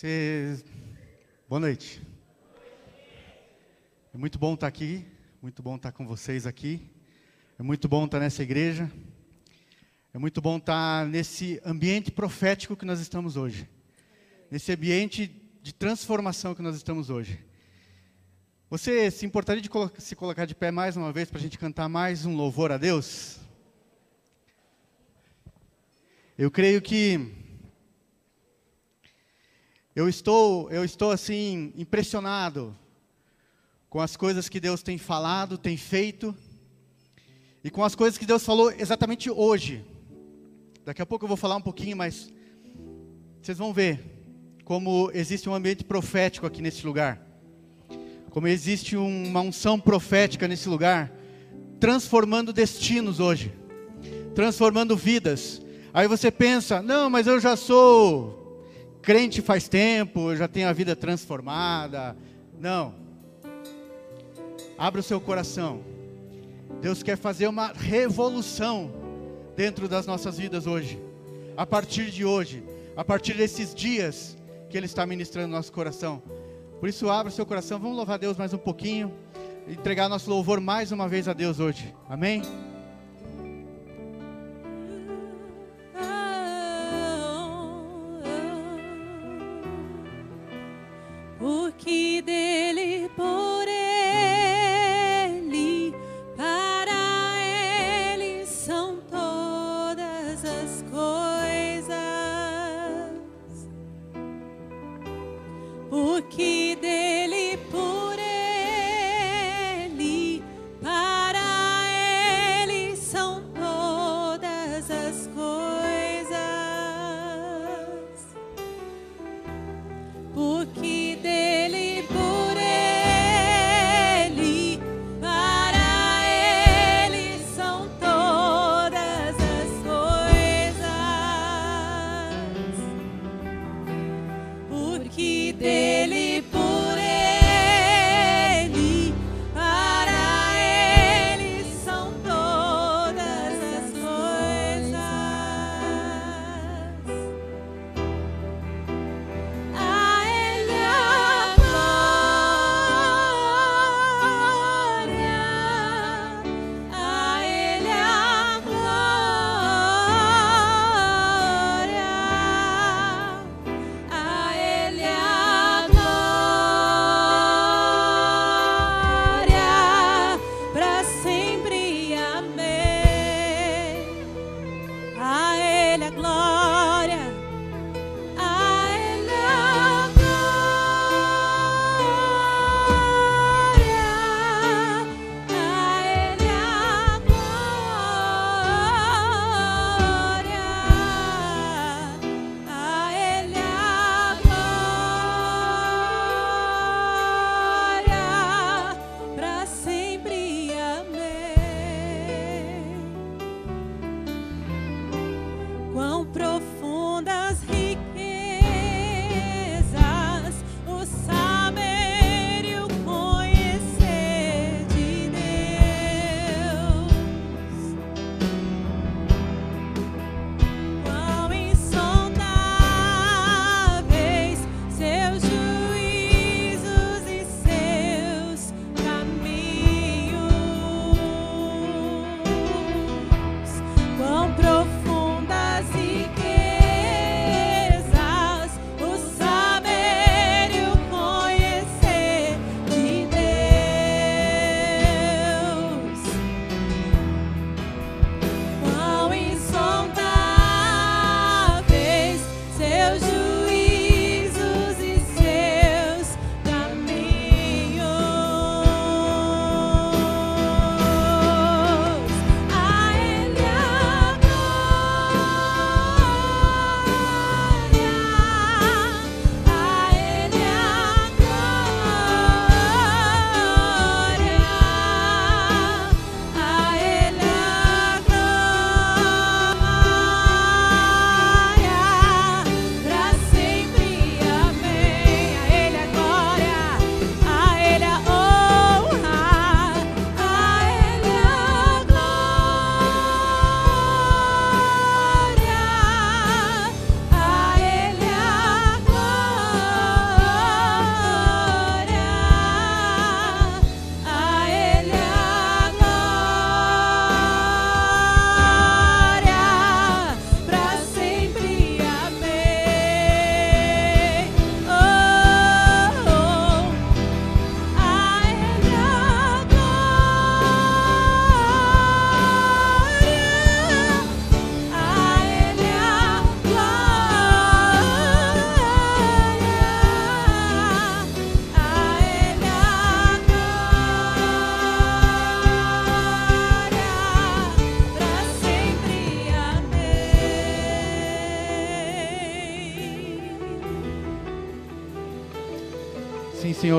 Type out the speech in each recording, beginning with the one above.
Cê... Boa noite. É muito bom estar aqui, muito bom estar com vocês aqui. É muito bom estar nessa igreja. É muito bom estar nesse ambiente profético que nós estamos hoje. Nesse ambiente de transformação que nós estamos hoje. Você se importaria de se colocar de pé mais uma vez para a gente cantar mais um louvor a Deus? Eu creio que eu estou, eu estou assim impressionado com as coisas que Deus tem falado, tem feito e com as coisas que Deus falou exatamente hoje. Daqui a pouco eu vou falar um pouquinho, mas vocês vão ver como existe um ambiente profético aqui nesse lugar. Como existe uma unção profética nesse lugar, transformando destinos hoje, transformando vidas. Aí você pensa: "Não, mas eu já sou crente faz tempo, já tenho a vida transformada. Não. Abra o seu coração. Deus quer fazer uma revolução dentro das nossas vidas hoje. A partir de hoje, a partir desses dias que Ele está ministrando no nosso coração. Por isso, abra o seu coração. Vamos louvar Deus mais um pouquinho. Entregar nosso louvor mais uma vez a Deus hoje. Amém?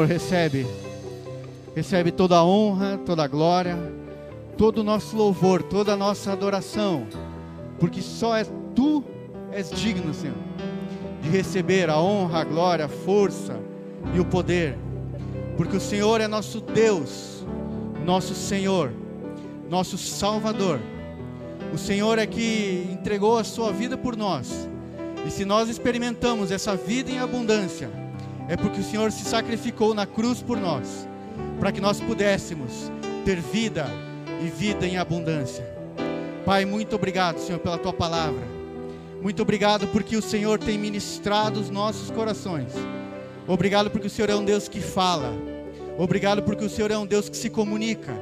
Senhor, recebe. Recebe toda a honra, toda a glória, todo o nosso louvor, toda a nossa adoração, porque só é tu és digno, Senhor, de receber a honra, a glória, a força e o poder, porque o Senhor é nosso Deus, nosso Senhor, nosso Salvador. O Senhor é que entregou a sua vida por nós. E se nós experimentamos essa vida em abundância, é porque o Senhor se sacrificou na cruz por nós, para que nós pudéssemos ter vida e vida em abundância. Pai, muito obrigado, Senhor, pela tua palavra. Muito obrigado porque o Senhor tem ministrado os nossos corações. Obrigado porque o Senhor é um Deus que fala. Obrigado porque o Senhor é um Deus que se comunica.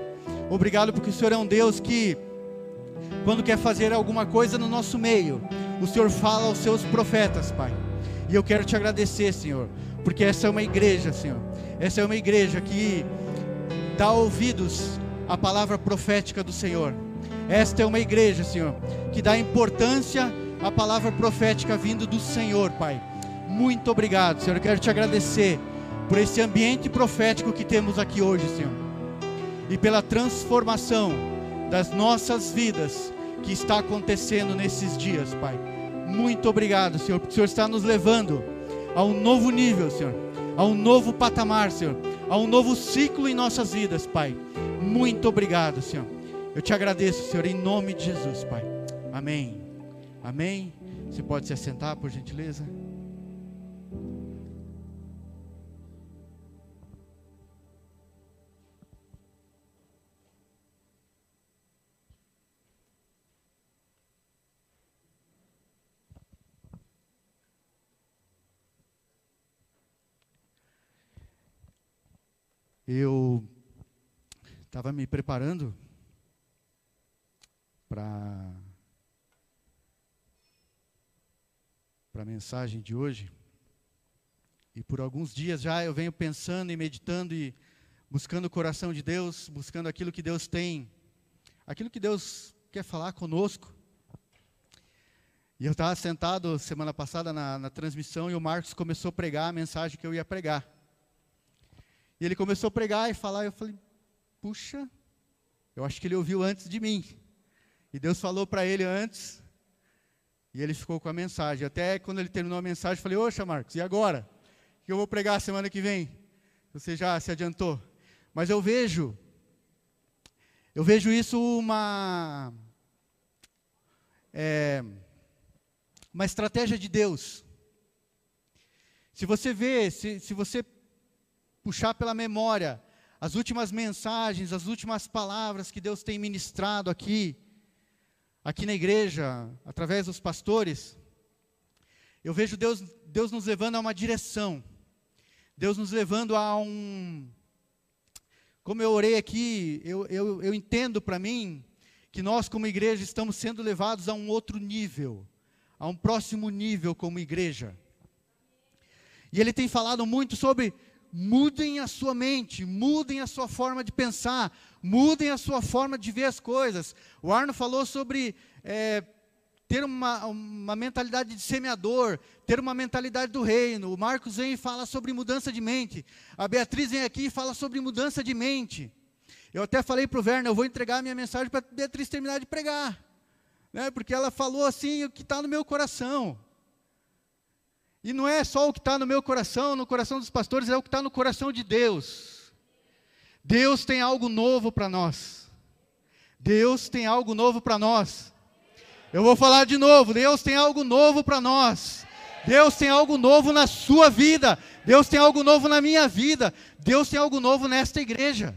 Obrigado porque o Senhor é um Deus que, quando quer fazer alguma coisa no nosso meio, o Senhor fala aos seus profetas, Pai. E eu quero te agradecer, Senhor, porque essa é uma igreja, Senhor. Essa é uma igreja que dá ouvidos à palavra profética do Senhor. Esta é uma igreja, Senhor, que dá importância à palavra profética vindo do Senhor, Pai. Muito obrigado, Senhor. Eu quero te agradecer por esse ambiente profético que temos aqui hoje, Senhor. E pela transformação das nossas vidas que está acontecendo nesses dias, Pai. Muito obrigado, Senhor, porque o Senhor está nos levando a um novo nível, Senhor, a um novo patamar, Senhor, a um novo ciclo em nossas vidas, Pai. Muito obrigado, Senhor. Eu te agradeço, Senhor, em nome de Jesus, Pai. Amém. Amém. Você pode se assentar, por gentileza? Eu estava me preparando para a mensagem de hoje. E por alguns dias já eu venho pensando e meditando e buscando o coração de Deus, buscando aquilo que Deus tem, aquilo que Deus quer falar conosco. E eu estava sentado semana passada na, na transmissão e o Marcos começou a pregar a mensagem que eu ia pregar. E ele começou a pregar e falar, e eu falei, puxa, eu acho que ele ouviu antes de mim. E Deus falou para ele antes, e ele ficou com a mensagem. Até quando ele terminou a mensagem, eu falei, oxa Marcos, e agora? O que eu vou pregar semana que vem? Você já se adiantou. Mas eu vejo, eu vejo isso uma, é, uma estratégia de Deus. Se você vê, se, se você puxar pela memória as últimas mensagens, as últimas palavras que Deus tem ministrado aqui, aqui na igreja, através dos pastores, eu vejo Deus, Deus nos levando a uma direção, Deus nos levando a um. Como eu orei aqui, eu, eu, eu entendo para mim que nós, como igreja, estamos sendo levados a um outro nível, a um próximo nível como igreja. E ele tem falado muito sobre mudem a sua mente, mudem a sua forma de pensar, mudem a sua forma de ver as coisas. O Arno falou sobre é, ter uma, uma mentalidade de semeador, ter uma mentalidade do reino. O Marcos vem e fala sobre mudança de mente. A Beatriz vem aqui e fala sobre mudança de mente. Eu até falei para o Werner, eu vou entregar a minha mensagem para a Beatriz terminar de pregar. Né, porque ela falou assim o que está no meu coração. E não é só o que está no meu coração, no coração dos pastores, é o que está no coração de Deus. Deus tem algo novo para nós. Deus tem algo novo para nós. Eu vou falar de novo: Deus tem algo novo para nós. Deus tem algo novo na sua vida. Deus tem algo novo na minha vida. Deus tem algo novo nesta igreja.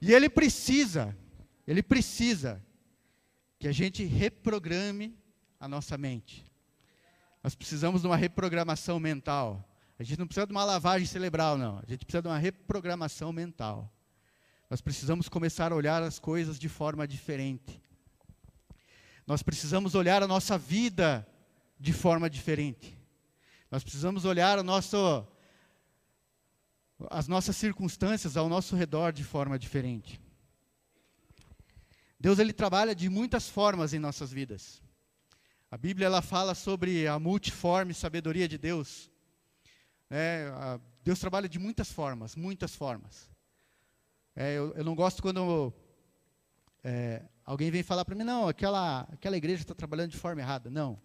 E Ele precisa, Ele precisa que a gente reprograme a nossa mente. Nós precisamos de uma reprogramação mental. A gente não precisa de uma lavagem cerebral, não. A gente precisa de uma reprogramação mental. Nós precisamos começar a olhar as coisas de forma diferente. Nós precisamos olhar a nossa vida de forma diferente. Nós precisamos olhar nosso, as nossas circunstâncias ao nosso redor de forma diferente. Deus ele trabalha de muitas formas em nossas vidas. A Bíblia ela fala sobre a multiforme sabedoria de Deus. né, a- Deus trabalha de muitas formas, muitas formas. É, eu, eu não gosto quando é, alguém vem falar para mim, não, aquela, aquela igreja está trabalhando de forma errada. Não.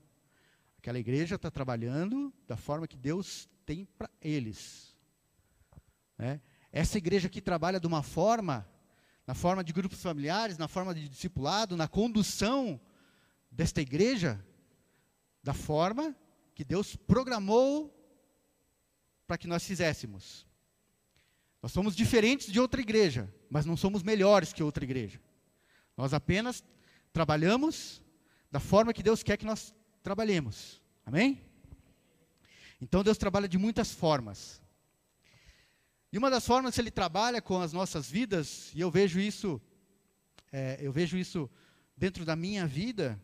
Aquela igreja está trabalhando da forma que Deus tem para eles. né? Essa igreja aqui trabalha de uma forma, na forma de grupos familiares, na forma de discipulado, na condução desta igreja, da forma que Deus programou para que nós fizéssemos. Nós somos diferentes de outra igreja, mas não somos melhores que outra igreja. Nós apenas trabalhamos da forma que Deus quer que nós trabalhemos. Amém? Então Deus trabalha de muitas formas. E uma das formas que Ele trabalha com as nossas vidas, e eu vejo isso, é, eu vejo isso dentro da minha vida,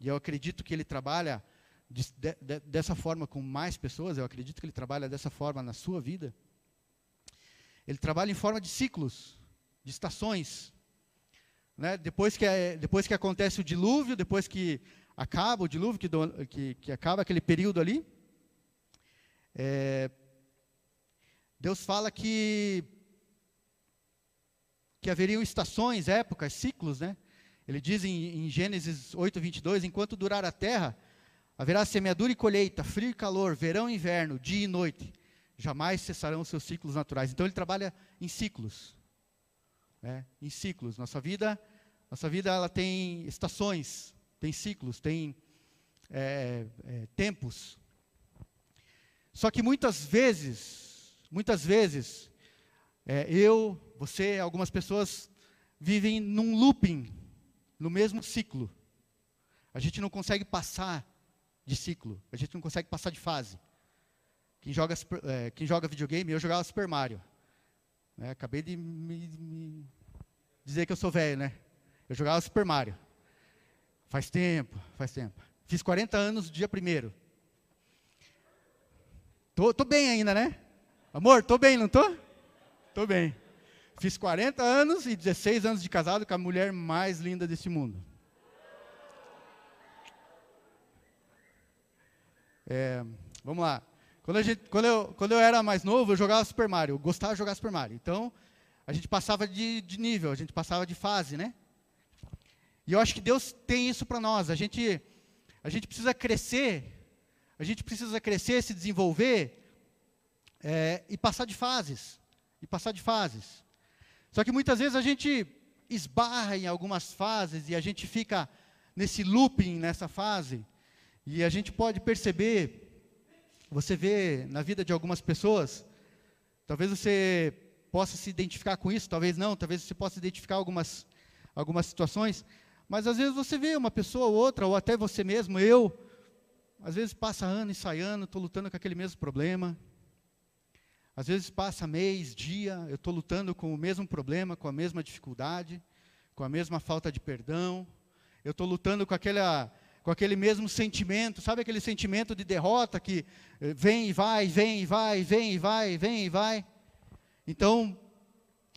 e eu acredito que Ele trabalha de- de- de- dessa forma com mais pessoas, eu acredito que Ele trabalha dessa forma na sua vida. Ele trabalha em forma de ciclos, de estações. Né? Depois, que, é- depois que acontece o dilúvio, depois que acaba o dilúvio, que, do- que- que acaba aquele período ali, é, Deus fala que, que haveriam estações, épocas, ciclos, né? Ele diz em, em Gênesis 8, 22, enquanto durar a terra, haverá semeadura e colheita, frio e calor, verão e inverno, dia e noite. Jamais cessarão os seus ciclos naturais. Então ele trabalha em ciclos. né? Em ciclos. Nossa vida, nossa vida ela tem estações, tem ciclos, tem é, é, tempos. Só que muitas vezes, muitas vezes, é, eu, você, algumas pessoas vivem num looping, no mesmo ciclo. A gente não consegue passar de ciclo, a gente não consegue passar de fase. Quem joga, é, quem joga videogame, eu jogava Super Mario. né? acabei de me, me dizer que eu sou velho, né? Eu jogava Super Mario. Faz tempo, faz tempo. Fiz 40 anos no dia primeiro. Tô, tô bem ainda, né? Amor, tô bem, não tô? Tô bem. Fiz 40 anos e 16 anos de casado com a mulher mais linda desse mundo. É, vamos lá. Quando, gente- quando eu, quando eu era mais novo, eu jogava Super Mario. Eu gostava de jogar Super Mario. Então, a gente passava de, de nível, a gente passava de fase, né? E eu acho que Deus tem isso para nós. A gente, a gente precisa crescer, a gente precisa crescer, se desenvolver é, e passar de fases. E passar de fases. Só que muitas vezes a gente esbarra em algumas fases e a gente fica nesse looping nessa fase. E a gente pode perceber, você vê na vida de algumas pessoas, talvez você possa se identificar com isso, talvez não, talvez você possa identificar algumas, algumas situações, mas às vezes você vê uma pessoa ou outra, ou até você mesmo, eu, às vezes passa ano e sai ano, estou lutando com aquele mesmo problema. Às vezes passa mês, dia, eu estou lutando com o mesmo problema, com a mesma dificuldade, com a mesma falta de perdão. Eu estou lutando com, aquela, com aquele mesmo sentimento, sabe aquele sentimento de derrota que eh, vem e vai, vem e vai, vem e vai, vem e vai. Então,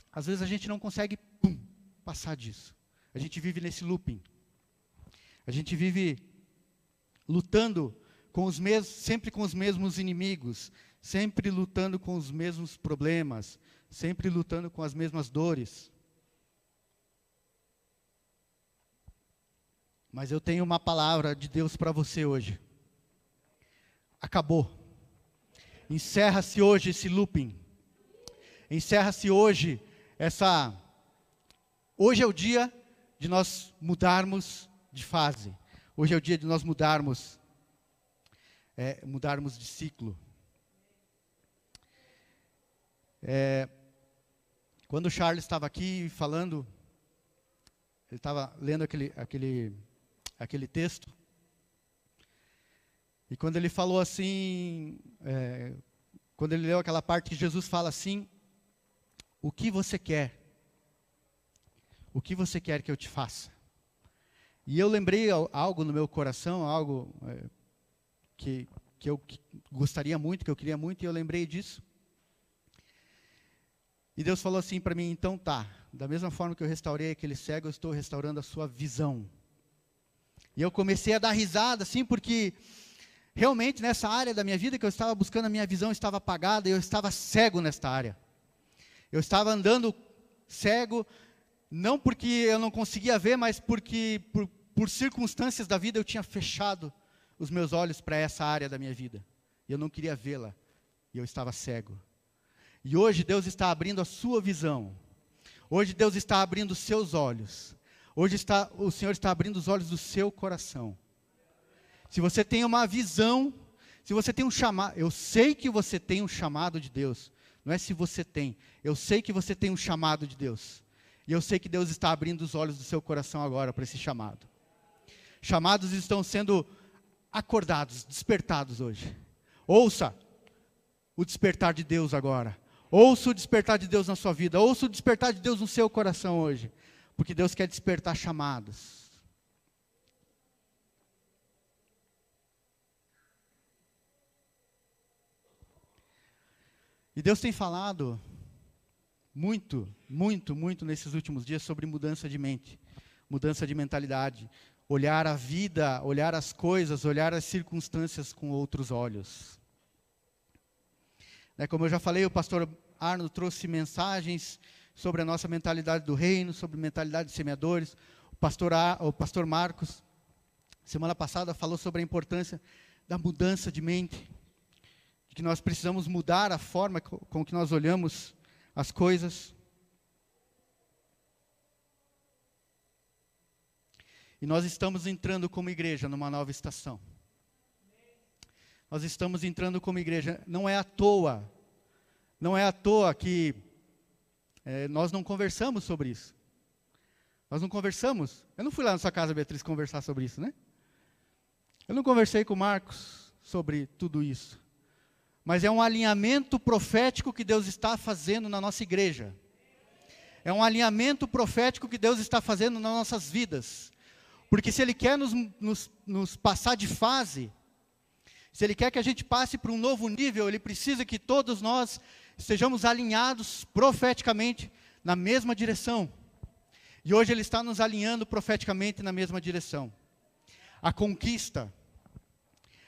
às vezes a gente não consegue pum, passar disso. A gente vive nesse looping. A gente vive lutando com os mesmos, sempre com os mesmos inimigos, sempre lutando com os mesmos problemas, sempre lutando com as mesmas dores. Mas eu tenho uma palavra de Deus para você hoje. Acabou. Encerra-se hoje esse looping. Encerra-se hoje essa. Hoje é o dia de nós mudarmos de fase. Hoje é o dia de nós mudarmos, é, mudarmos de ciclo. É, quando o Charles estava aqui falando, ele estava lendo aquele, aquele, aquele texto, e quando ele falou assim, é, quando ele leu aquela parte que Jesus fala assim, o que você quer? O que você quer que eu te faça? E eu lembrei al- algo no meu coração, algo é, que, que eu gostaria muito, que eu queria muito, e eu lembrei disso. E Deus falou assim para mim: então tá, da mesma forma que eu restaurei aquele cego, eu estou restaurando a sua visão. E eu comecei a dar risada, assim, porque realmente nessa área da minha vida que eu estava buscando, a minha visão estava apagada eu estava cego nesta área. Eu estava andando cego, não porque eu não conseguia ver, mas porque por, por circunstâncias da vida eu tinha fechado os meus olhos para essa área da minha vida. E eu não queria vê-la. E eu estava cego. E hoje Deus está abrindo a sua visão. Hoje Deus está abrindo os seus olhos. Hoje está, o Senhor está abrindo os olhos do seu coração. Se você tem uma visão, se você tem um chamado, eu sei que você tem um chamado de Deus. Não é se você tem, eu sei que você tem um chamado de Deus. E eu sei que Deus está abrindo os olhos do seu coração agora para esse chamado. Chamados estão sendo acordados, despertados hoje. Ouça o despertar de Deus agora. Ouça o despertar de Deus na sua vida. Ouça o despertar de Deus no seu coração hoje. Porque Deus quer despertar chamados. E Deus tem falado muito, muito, muito nesses últimos dias sobre mudança de mente, mudança de mentalidade, olhar a vida, olhar as coisas, olhar as circunstâncias com outros olhos. Né, como eu já falei, o pastor Arno trouxe mensagens sobre a nossa mentalidade do reino, sobre mentalidade de semeadores. O pastor, o pastor Marcos, semana passada, falou sobre a importância da mudança de mente, de que nós precisamos mudar a forma com que nós olhamos as coisas. E nós estamos entrando como igreja numa nova estação. Nós estamos entrando como igreja, não é à toa, não é à toa que é, nós não conversamos sobre isso. Nós não conversamos. Eu não fui lá na sua casa, Beatriz, conversar sobre isso, né? Eu não conversei com o Marcos sobre tudo isso. Mas é um alinhamento profético que Deus está fazendo na nossa igreja. É um alinhamento profético que Deus está fazendo nas nossas vidas. Porque se Ele quer nos, nos, nos passar de fase, se Ele quer que a gente passe para um novo nível, Ele precisa que todos nós estejamos alinhados profeticamente na mesma direção. E hoje Ele está nos alinhando profeticamente na mesma direção. A conquista,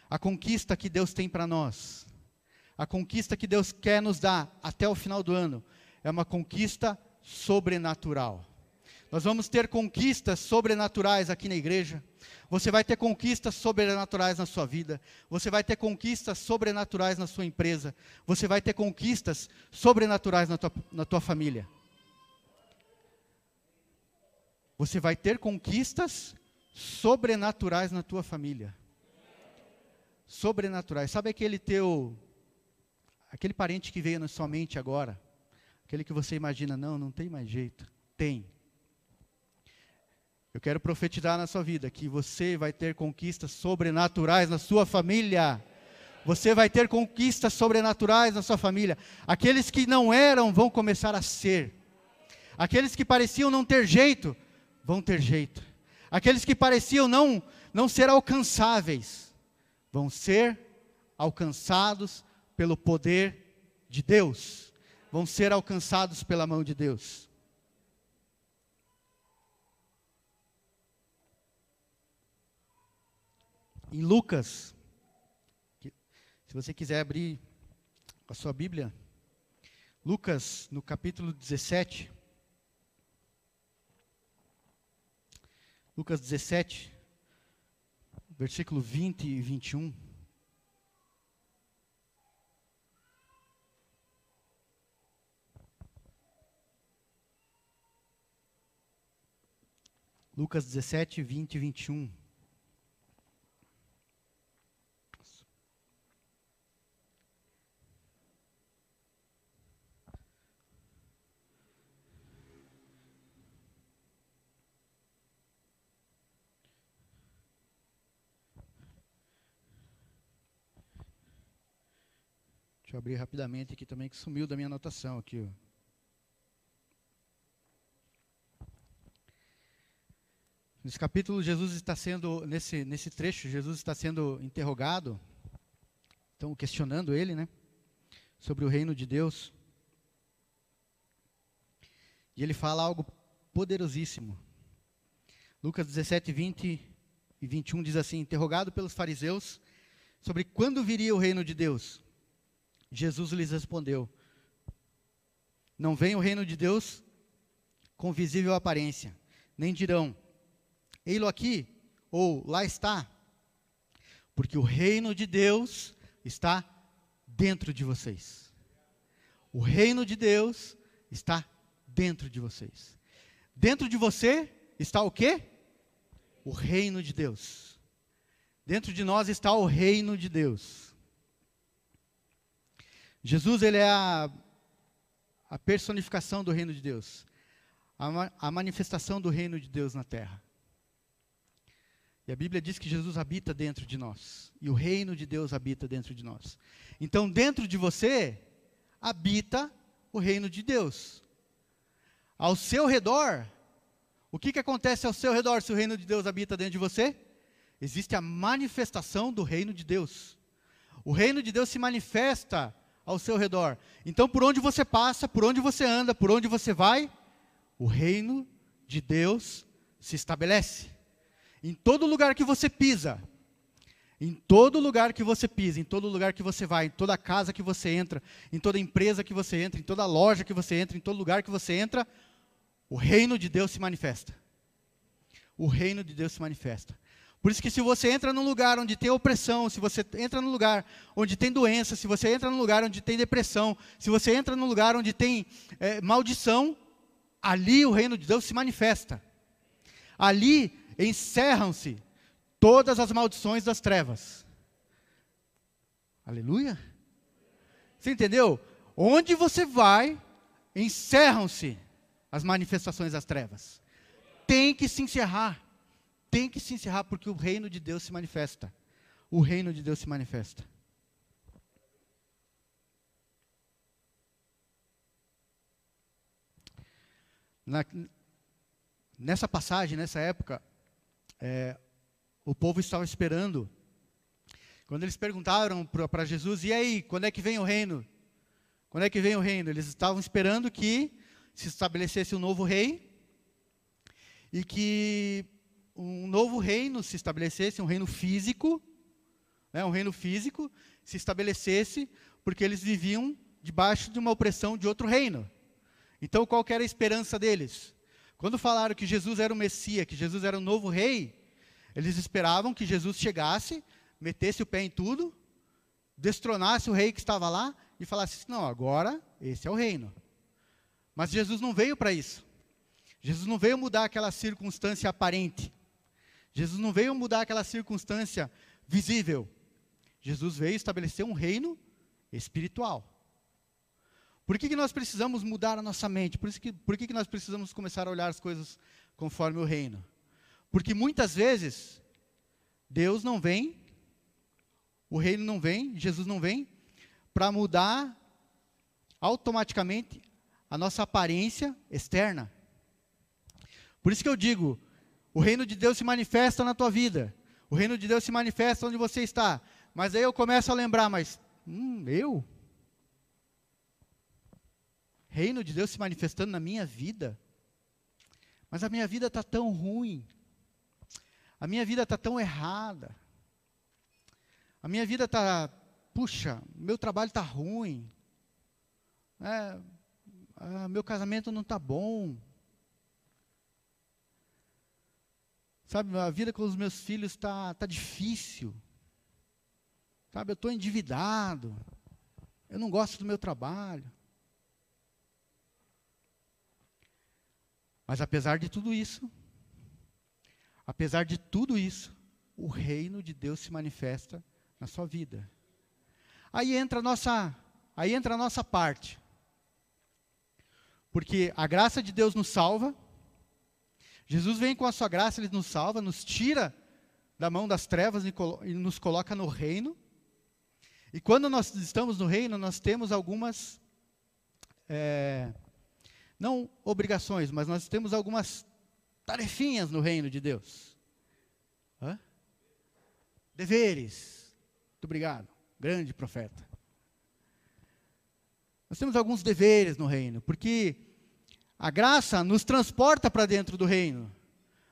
a conquista que Deus tem para nós, a conquista que Deus quer nos dar até o final do ano, é uma conquista sobrenatural. Nós vamos ter conquistas sobrenaturais aqui na igreja. Você vai ter conquistas sobrenaturais na sua vida. Você vai ter conquistas sobrenaturais na sua empresa. Você vai ter conquistas sobrenaturais na tua, na tua família. Você vai ter conquistas sobrenaturais na tua família. Sobrenaturais. Sabe aquele teu, aquele parente que veio na sua mente agora? Aquele que você imagina, não, não tem mais jeito. Tem. Eu quero profetizar na sua vida que você vai ter conquistas sobrenaturais na sua família. Você vai ter conquistas sobrenaturais na sua família. Aqueles que não eram vão começar a ser. Aqueles que pareciam não ter jeito, vão ter jeito. Aqueles que pareciam não, não ser alcançáveis, vão ser alcançados pelo poder de Deus. Vão ser alcançados pela mão de Deus. Em Lucas, se você quiser abrir a sua Bíblia, Lucas, no capítulo 17. Lucas 17, versículo 20 e 21. Lucas 17, 20 e 21. Abrir rapidamente aqui também, que sumiu da minha anotação aqui. Nesse capítulo, Jesus está sendo, nesse, nesse trecho, Jesus está sendo interrogado, estão questionando ele, né? Sobre o reino de Deus. E ele fala algo poderosíssimo. Lucas 17, 20 e 21 diz assim: Interrogado pelos fariseus, sobre quando viria o reino de Deus. Jesus lhes respondeu: Não vem o reino de Deus com visível aparência, nem dirão: Ei-lo aqui, ou lá está, porque o reino de Deus está dentro de vocês. O reino de Deus está dentro de vocês. Dentro de você está o quê? O reino de Deus. Dentro de nós está o reino de Deus. Jesus, ele é a, a personificação do reino de Deus. A, a manifestação do reino de Deus na terra. E a Bíblia diz que Jesus habita dentro de nós. E o reino de Deus habita dentro de nós. Então, dentro de você, habita o reino de Deus. Ao seu redor, o que, que acontece ao seu redor se o reino de Deus habita dentro de você? Existe a manifestação do reino de Deus. O reino de Deus se manifesta ao seu redor. Então, por onde você passa, por onde você anda, por onde você vai, o reino de Deus se estabelece. Em todo lugar que você pisa, em todo lugar que você pisa, em todo lugar que você vai, em toda casa que você entra, em toda empresa que você entra, em toda loja que você entra, em todo lugar que você entra, o reino de Deus se manifesta. O reino de Deus se manifesta. Por isso que se você entra num lugar onde tem opressão, se você entra num lugar onde tem doença, se você entra num lugar onde tem depressão, se você entra num lugar onde tem eh, maldição, ali o reino de Deus se manifesta. Ali encerram-se todas as maldições das trevas. Aleluia? Você entendeu? Onde você vai, encerram-se as manifestações das trevas. Tem que se encerrar. Tem que se encerrar porque o reino de Deus se manifesta. O reino de Deus se manifesta. Na- nessa passagem, nessa época, é, o povo estava esperando. Quando eles perguntaram para Jesus, e aí, quando é que vem o reino? Quando é que vem o reino? Eles estavam esperando que se estabelecesse um novo rei e que um novo reino se estabelecesse, um reino físico, né, um reino físico se estabelecesse, porque eles viviam debaixo de uma opressão de outro reino. Então, qual era a esperança deles? Quando falaram que Jesus era o Messias, que Jesus era o novo rei, eles esperavam que Jesus chegasse, metesse o pé em tudo, destronasse o rei que estava lá e falasse: não, agora esse é o reino. Mas Jesus não veio para isso. Jesus não veio mudar aquela circunstância aparente. Jesus não veio mudar aquela circunstância visível. Jesus veio estabelecer um reino espiritual. Por que, que nós precisamos mudar a nossa mente? Por, que, por que, que nós precisamos começar a olhar as coisas conforme o reino? Porque muitas vezes Deus não vem, o reino não vem, Jesus não vem, para mudar automaticamente a nossa aparência externa. Por isso que eu digo, o reino de Deus se manifesta na tua vida. O reino de Deus se manifesta onde você está. Mas aí eu começo a lembrar, mas hum, eu? Reino de Deus se manifestando na minha vida? Mas a minha vida está tão ruim. A minha vida está tão errada. A minha vida está, puxa, meu trabalho está ruim. É, ah, meu casamento não está bom. Sabe, a vida com os meus filhos está tá difícil. Sabe, eu estou endividado. Eu não gosto do meu trabalho. Mas apesar de tudo isso, apesar de tudo isso, o reino de Deus se manifesta na sua vida. Aí entra a nossa, aí entra a nossa parte. Porque a graça de Deus nos salva. Jesus vem com a sua graça, ele nos salva, nos tira da mão das trevas e, nos coloca no reino. E quando nós estamos no reino, nós temos algumas é, não obrigações, mas nós temos algumas tarefinhas no reino de Deus. Hã? Deveres. Muito obrigado, grande profeta. Nós temos alguns deveres no reino, porque a graça nos transporta para dentro do reino.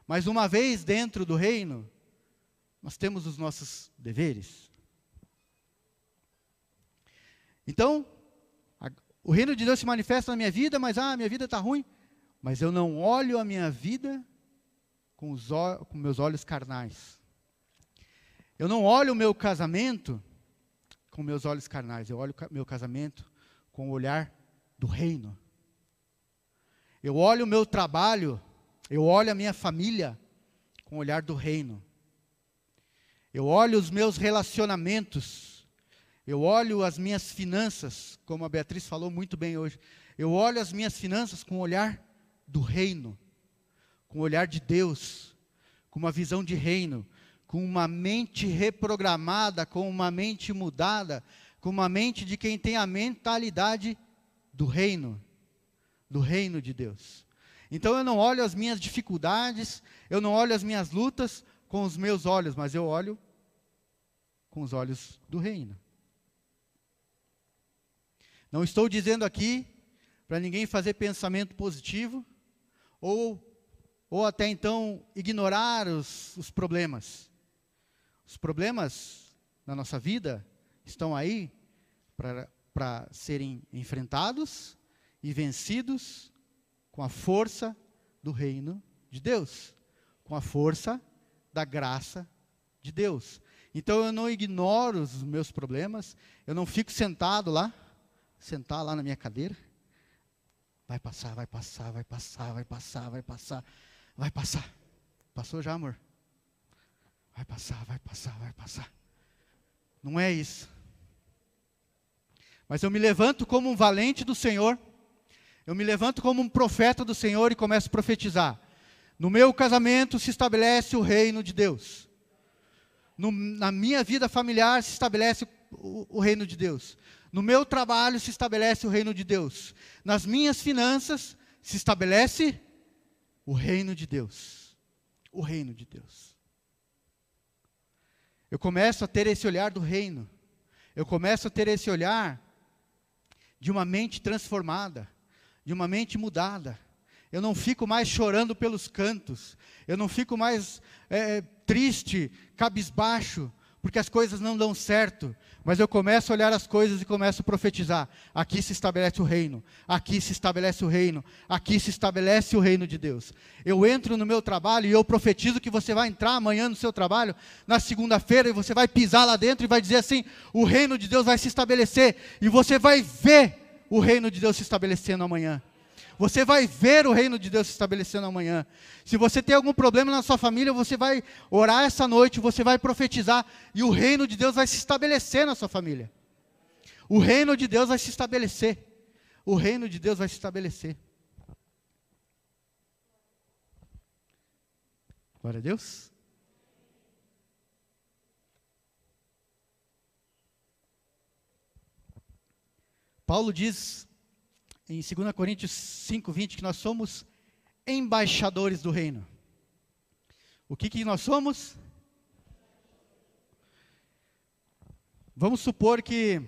Mas uma vez dentro do reino, nós temos os nossos deveres. Então, a- o reino de Deus se manifesta na minha vida, mas ah, minha vida está ruim. Mas eu não olho a minha vida com, os com meus olhos carnais. Eu não olho o meu casamento com meus olhos carnais. Eu olho o meu casamento com o olhar do reino. Eu olho o meu trabalho, eu olho a minha família com o olhar do reino. Eu olho os meus relacionamentos, eu olho as minhas finanças, como a Beatriz falou muito bem hoje. Eu olho as minhas finanças com o olhar do reino, com o olhar de Deus, com uma visão de reino, com uma mente reprogramada, com uma mente mudada, com uma mente de quem tem a mentalidade do reino, do reino de Deus. Então eu não olho as minhas dificuldades, eu não olho as minhas lutas com os meus olhos, mas eu olho com os olhos do reino. Não estou dizendo aqui para ninguém fazer pensamento positivo ou, ou até então ignorar os, os problemas. Os problemas na nossa vida estão aí para serem enfrentados e vencidos com a força do reino de Deus, com a força da graça de Deus. Então eu não ignoro os meus problemas, eu não fico sentado lá, sentar lá na minha cadeira. Vai passar, vai passar, vai passar, vai passar, vai passar, vai passar. Passou já, amor? Vai passar, vai passar, vai passar. Não é isso. Mas eu me levanto como um valente do Senhor. Eu me levanto como um profeta do Senhor e começo a profetizar. No meu casamento se estabelece o reino de Deus. No- na minha vida familiar se estabelece o, o reino de Deus. No meu trabalho se estabelece o reino de Deus. Nas minhas finanças se estabelece o reino de Deus. O reino de Deus. Eu começo a ter esse olhar do reino. Eu começo a ter esse olhar de uma mente transformada, de uma mente mudada. Eu não fico mais chorando pelos cantos. Eu não fico mais é, triste, cabisbaixo, porque as coisas não dão certo. Mas eu começo a olhar as coisas e começo a profetizar. Aqui se estabelece o reino. Aqui se estabelece o reino. Aqui se estabelece o reino de Deus. Eu entro no meu trabalho e eu profetizo que você vai entrar amanhã no seu trabalho, na segunda-feira, e você vai pisar lá dentro e vai dizer assim: o reino de Deus vai se estabelecer. E você vai ver o reino de Deus se estabelecendo amanhã. Você vai ver o reino de Deus se estabelecendo amanhã. Se você tem algum problema na sua família, você vai orar essa noite, você vai profetizar e o reino de Deus vai se estabelecer na sua família. O reino de Deus vai se estabelecer. O reino de Deus vai se estabelecer. Glória a Deus. Paulo diz em 2 Coríntios 5:20 que nós somos embaixadores do reino. O que que nós somos? Vamos supor que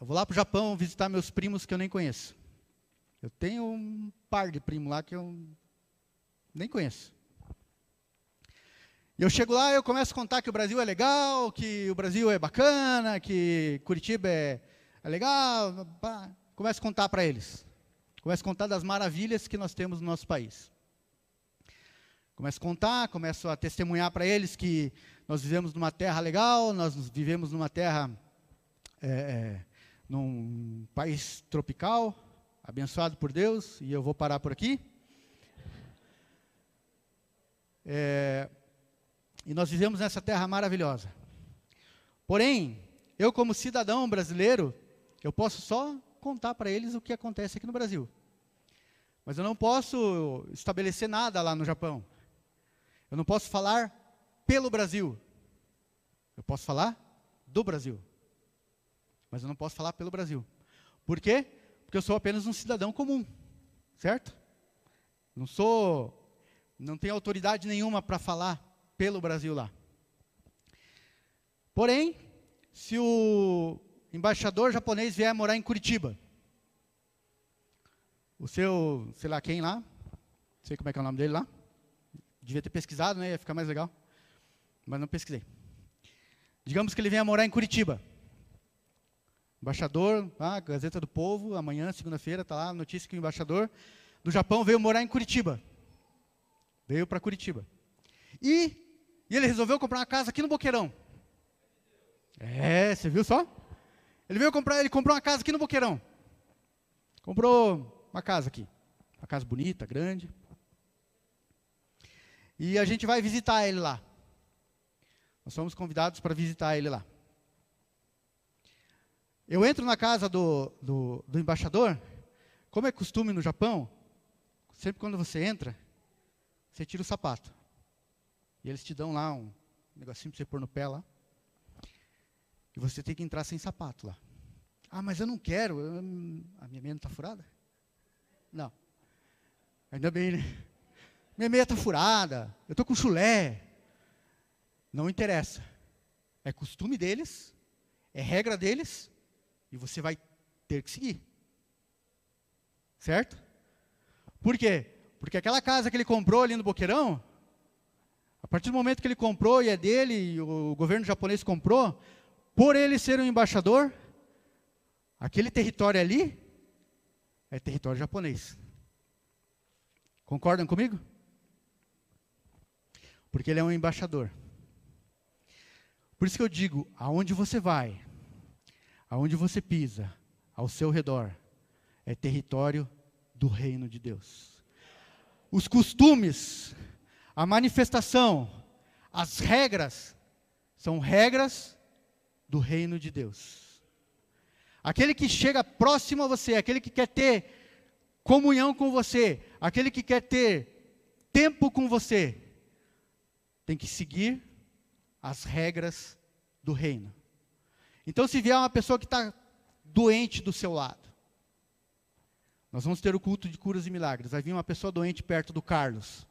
eu vou lá para o Japão visitar meus primos que eu nem conheço. Eu tenho um par de primos lá que eu nem conheço. Eu chego lá eu começo a contar que o Brasil é legal, que o Brasil é bacana, que Curitiba é, é legal. pá. Começo a contar para eles. Começo a contar das maravilhas que nós temos no nosso país. Começo a contar, começo a testemunhar para eles que nós vivemos numa terra legal, nós vivemos numa terra, é, é, num país tropical, abençoado por Deus, e eu vou parar por aqui. É, e nós vivemos nessa terra maravilhosa. Porém, eu como cidadão brasileiro, eu posso só contar para eles o que acontece aqui no Brasil. Mas eu não posso estabelecer nada lá no Japão. Eu não posso falar pelo Brasil. Eu posso falar do Brasil. Mas eu não posso falar pelo Brasil. Por quê? Porque eu sou apenas um cidadão comum. Certo? Não sou. Não tenho autoridade nenhuma para falar pelo Brasil lá. Porém, se o embaixador japonês vier morar em Curitiba, o seu, sei lá quem lá, não sei como é que é o nome dele lá, devia ter pesquisado, né? Ia ficar mais legal. Mas não pesquisei. Digamos que ele venha morar em Curitiba. Embaixador, ah, Gazeta do Povo, amanhã, segunda-feira, está lá a notícia que o embaixador do Japão veio morar em Curitiba. Veio para Curitiba. E, e ele resolveu comprar uma casa aqui no Boqueirão. É, você viu só? Ele veio comprar, ele comprou uma casa aqui no Boqueirão. Comprou uma casa aqui. Uma casa bonita, grande. E a gente vai visitar ele lá. Nós somos convidados para visitar ele lá. Eu entro na casa do, do, do, embaixador, como é costume no Japão, sempre quando você entra, você tira o sapato. E eles te dão lá um negocinho para você pôr no pé lá. E você tem que entrar sem sapato lá. Ah, mas eu não quero. Eu, a minha meia não está furada? Não. Ainda bem, né? Minha meia está furada. Eu estou com chulé. Não interessa. É costume deles. É regra deles. E você vai ter que seguir. Certo? Por quê? Porque aquela casa que ele comprou ali no Boqueirão, a partir do momento que ele comprou e é dele, e o governo japonês comprou, por ele ser um embaixador, aquele território ali é território japonês. Concordam comigo? Porque ele é um embaixador. Por isso que eu digo: aonde você vai, aonde você pisa, ao seu redor, é território do reino de Deus. Os costumes, a manifestação, as regras, são regras do reino de Deus. Aquele que chega próximo a você, aquele que quer ter comunhão com você, aquele que quer ter tempo com você, tem que seguir as regras do reino. Então, se vier uma pessoa que está doente do seu lado, nós vamos ter o culto de curas e milagres. Vai vir uma pessoa doente perto do Carlos,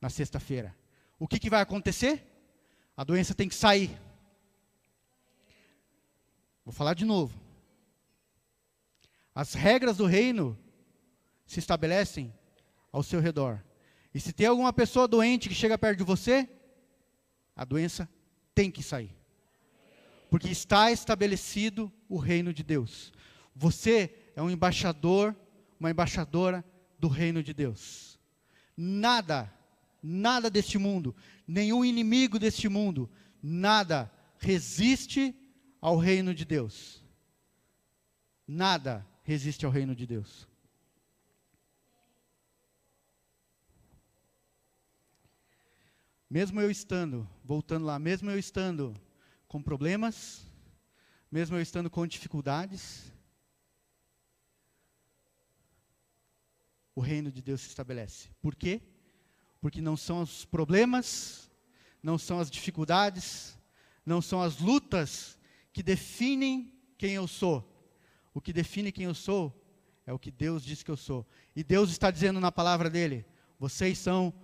na sexta-feira. O que, que vai acontecer? A doença tem que sair. Vou falar de novo. As regras do reino se estabelecem ao seu redor. E se tem alguma pessoa doente que chega perto de você, a doença tem que sair. Porque está estabelecido o reino de Deus. Você é um embaixador, uma embaixadora do reino de Deus. Nada, nada deste mundo, nenhum inimigo deste mundo, nada resiste ao reino de Deus. Nada resiste ao reino de Deus. Mesmo eu estando, voltando lá, mesmo eu estando com problemas, mesmo eu estando com dificuldades, o reino de Deus se estabelece. Por quê? Porque não são os problemas, não são as dificuldades, não são as lutas que definem quem eu sou. O que define quem eu sou é o que Deus diz que eu sou. E Deus está dizendo na palavra dele: vocês são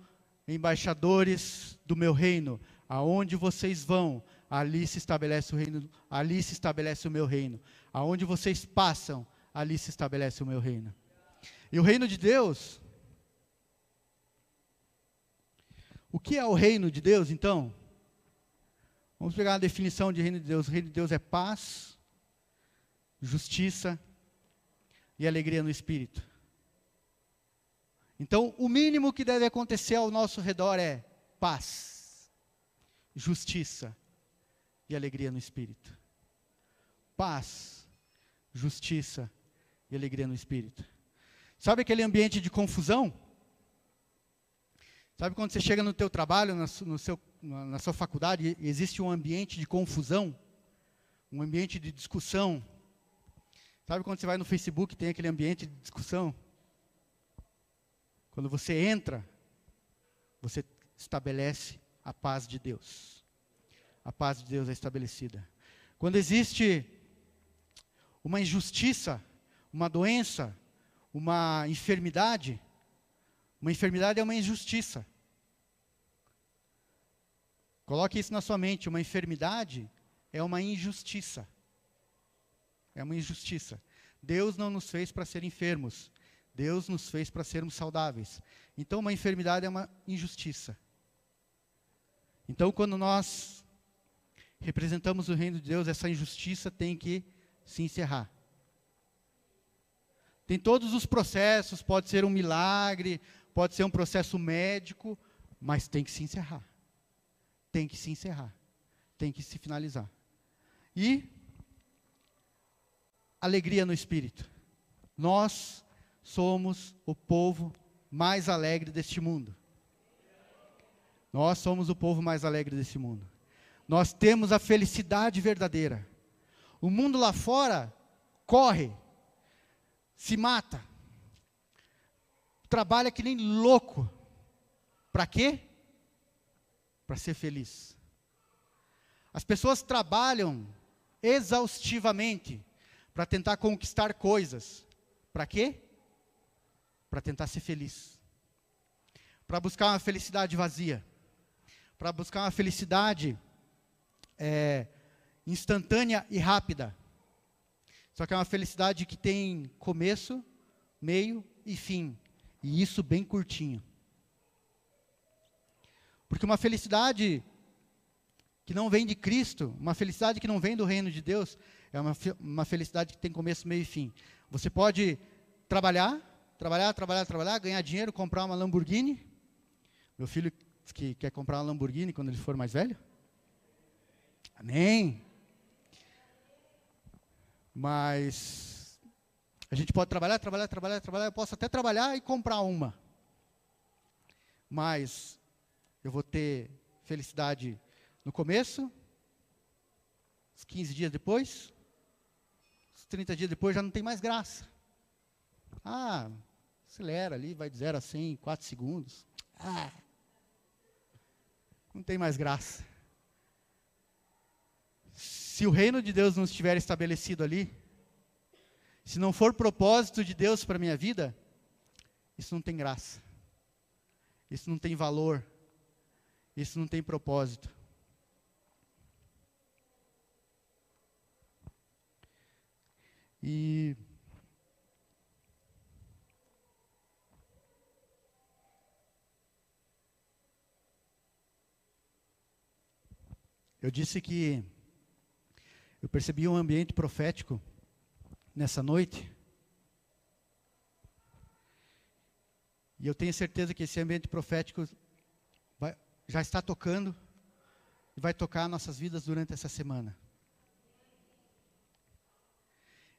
embaixadores do meu reino. Aonde vocês vão, ali se estabelece o reino, ali se estabelece o meu reino. Aonde vocês passam, ali se estabelece o meu reino. E o reino de Deus, o que é o reino de Deus, então? Vamos pegar a definição de reino de Deus. O reino de Deus é paz, justiça e alegria no espírito. Então, o mínimo que deve acontecer ao nosso redor é paz, justiça e alegria no espírito. Paz, justiça e alegria no espírito. Sabe aquele ambiente de confusão? Sabe quando você chega no teu trabalho, na, no seu, na sua faculdade, existe um ambiente de confusão, um ambiente de discussão. Sabe quando você vai no Facebook tem aquele ambiente de discussão? Quando você entra, você estabelece a paz de Deus. A paz de Deus é estabelecida. Quando existe uma injustiça, uma doença, uma enfermidade, uma enfermidade é uma injustiça. Coloque isso na sua mente: uma enfermidade é uma injustiça. É uma injustiça. Deus não nos fez para ser enfermos. Deus nos fez para sermos saudáveis. Então, uma enfermidade é uma injustiça. Então, quando nós representamos o reino de Deus, essa injustiça tem que se encerrar. Tem todos os processos, pode ser um milagre, pode ser um processo médico, mas tem que se encerrar. Tem que se encerrar. Tem que se finalizar. E alegria no espírito. Nós somos o povo mais alegre deste mundo. Nós somos o povo mais alegre desse mundo. Nós temos a felicidade verdadeira. O mundo lá fora corre, se mata, trabalha que nem louco. Para quê? Para ser feliz. As pessoas trabalham exaustivamente para tentar conquistar coisas. Para quê? Para tentar ser feliz. Para buscar uma felicidade vazia. Para buscar uma felicidade é, instantânea e rápida. Só que é uma felicidade que tem começo, meio e fim. E isso bem curtinho. Porque uma felicidade que não vem de Cristo, uma felicidade que não vem do reino de Deus, é uma, uma felicidade que tem começo, meio e fim. Você pode trabalhar, trabalhar, trabalhar, trabalhar, ganhar dinheiro, comprar uma Lamborghini. Meu filho que quer comprar uma Lamborghini quando ele for mais velho. Amém. Mas a gente pode trabalhar, trabalhar, trabalhar, trabalhar. Eu posso até trabalhar e comprar uma. Mas eu vou ter felicidade no começo, os 15 dias depois, os 30 dias depois já não tem mais graça. Ah, acelera ali, vai de 0 a 100 em 4 segundos. Ah, não tem mais graça. Se o reino de Deus não estiver estabelecido ali, se não for propósito de Deus para a minha vida, isso não tem graça. Isso não tem valor. Isso não tem propósito. E eu disse que eu percebi um ambiente profético nessa noite. E eu tenho certeza que esse ambiente profético vai, já está tocando e vai tocar nossas vidas durante essa semana.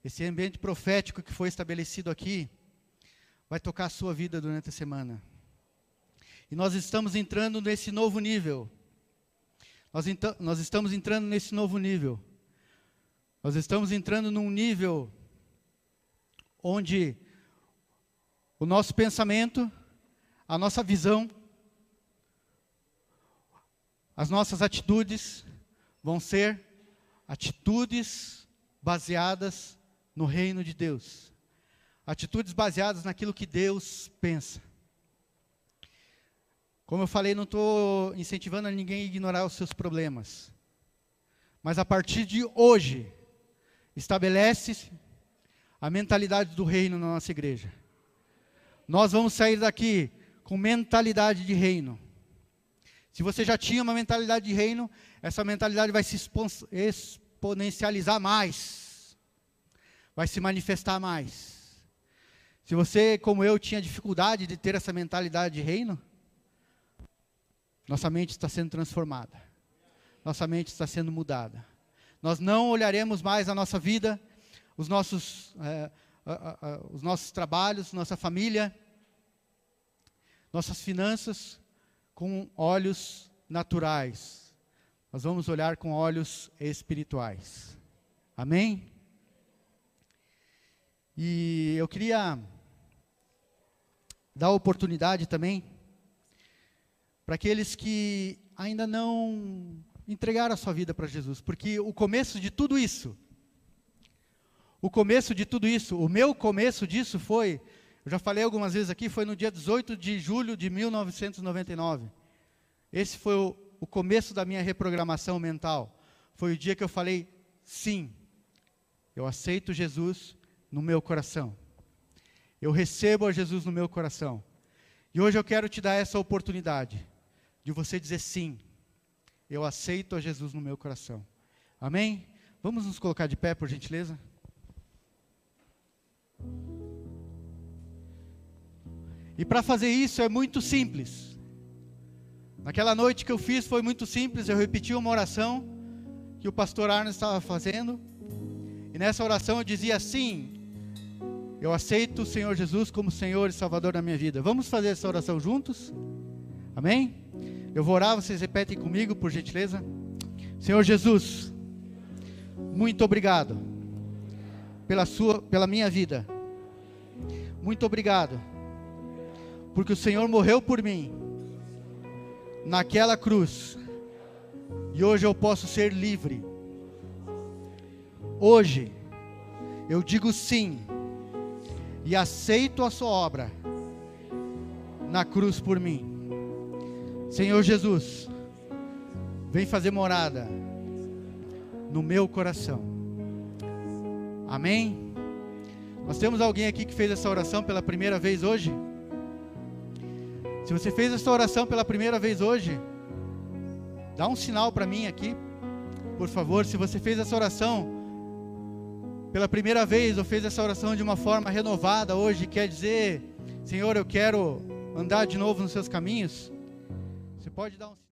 Esse ambiente profético que foi estabelecido aqui vai tocar a sua vida durante a semana. E nós estamos entrando nesse novo nível. Nós, nós estamos entrando nesse novo nível nós estamos entrando num nível onde o nosso pensamento, a nossa visão, as nossas atitudes vão ser atitudes baseadas no reino de Deus. Atitudes baseadas naquilo que Deus pensa. Como eu falei, não estou incentivando a ninguém a ignorar os seus problemas. Mas a partir de hoje, estabelece a mentalidade do reino na nossa igreja. Nós vamos sair daqui com mentalidade de reino. Se você já tinha uma mentalidade de reino, essa mentalidade vai se exponencializar mais, vai se manifestar mais. Se você, como eu, tinha dificuldade de ter essa mentalidade de reino, nossa mente está sendo transformada, nossa mente está sendo mudada. Nós não olharemos mais a nossa vida, os nossos, é, a, a, os nossos trabalhos, nossa família, nossas finanças com olhos naturais. Nós vamos olhar com olhos espirituais. Amém? E eu queria dar oportunidade também para aqueles que ainda não entregar a sua vida para Jesus, porque o começo de tudo isso, o começo de tudo isso, o meu começo disso foi, eu já falei algumas vezes aqui, foi no dia 18 de julho de 1999. Esse foi o, o começo da minha reprogramação mental. Foi o dia que eu falei, sim, eu aceito Jesus no meu coração. Eu recebo a Jesus no meu coração. E hoje eu quero te dar essa oportunidade de você dizer sim eu aceito a Jesus no meu coração. Amém? Vamos nos colocar de pé, por gentileza? E para fazer isso é muito simples. Naquela noite que eu fiz foi muito simples, eu repeti uma oração que o pastor Arno estava fazendo. E nessa oração eu dizia assim: Eu aceito o Senhor Jesus como Senhor e Salvador da minha vida. Vamos fazer essa oração juntos? Amém? Eu vou orar, vocês repetem comigo, por gentileza. Senhor Jesus, muito obrigado pela sua, pela minha vida. Muito obrigado, porque o Senhor morreu por mim naquela cruz e hoje eu posso ser livre. Hoje eu digo sim e aceito a sua obra na cruz por mim. Senhor Jesus, vem fazer morada no meu coração. Amém? Nós temos alguém aqui que fez essa oração pela primeira vez hoje? Se você fez essa oração pela primeira vez hoje, dá um sinal para mim aqui, por favor. Se você fez essa oração pela primeira vez ou fez essa oração de uma forma renovada hoje, quer dizer, Senhor, eu quero andar de novo nos seus caminhos, você pode dar um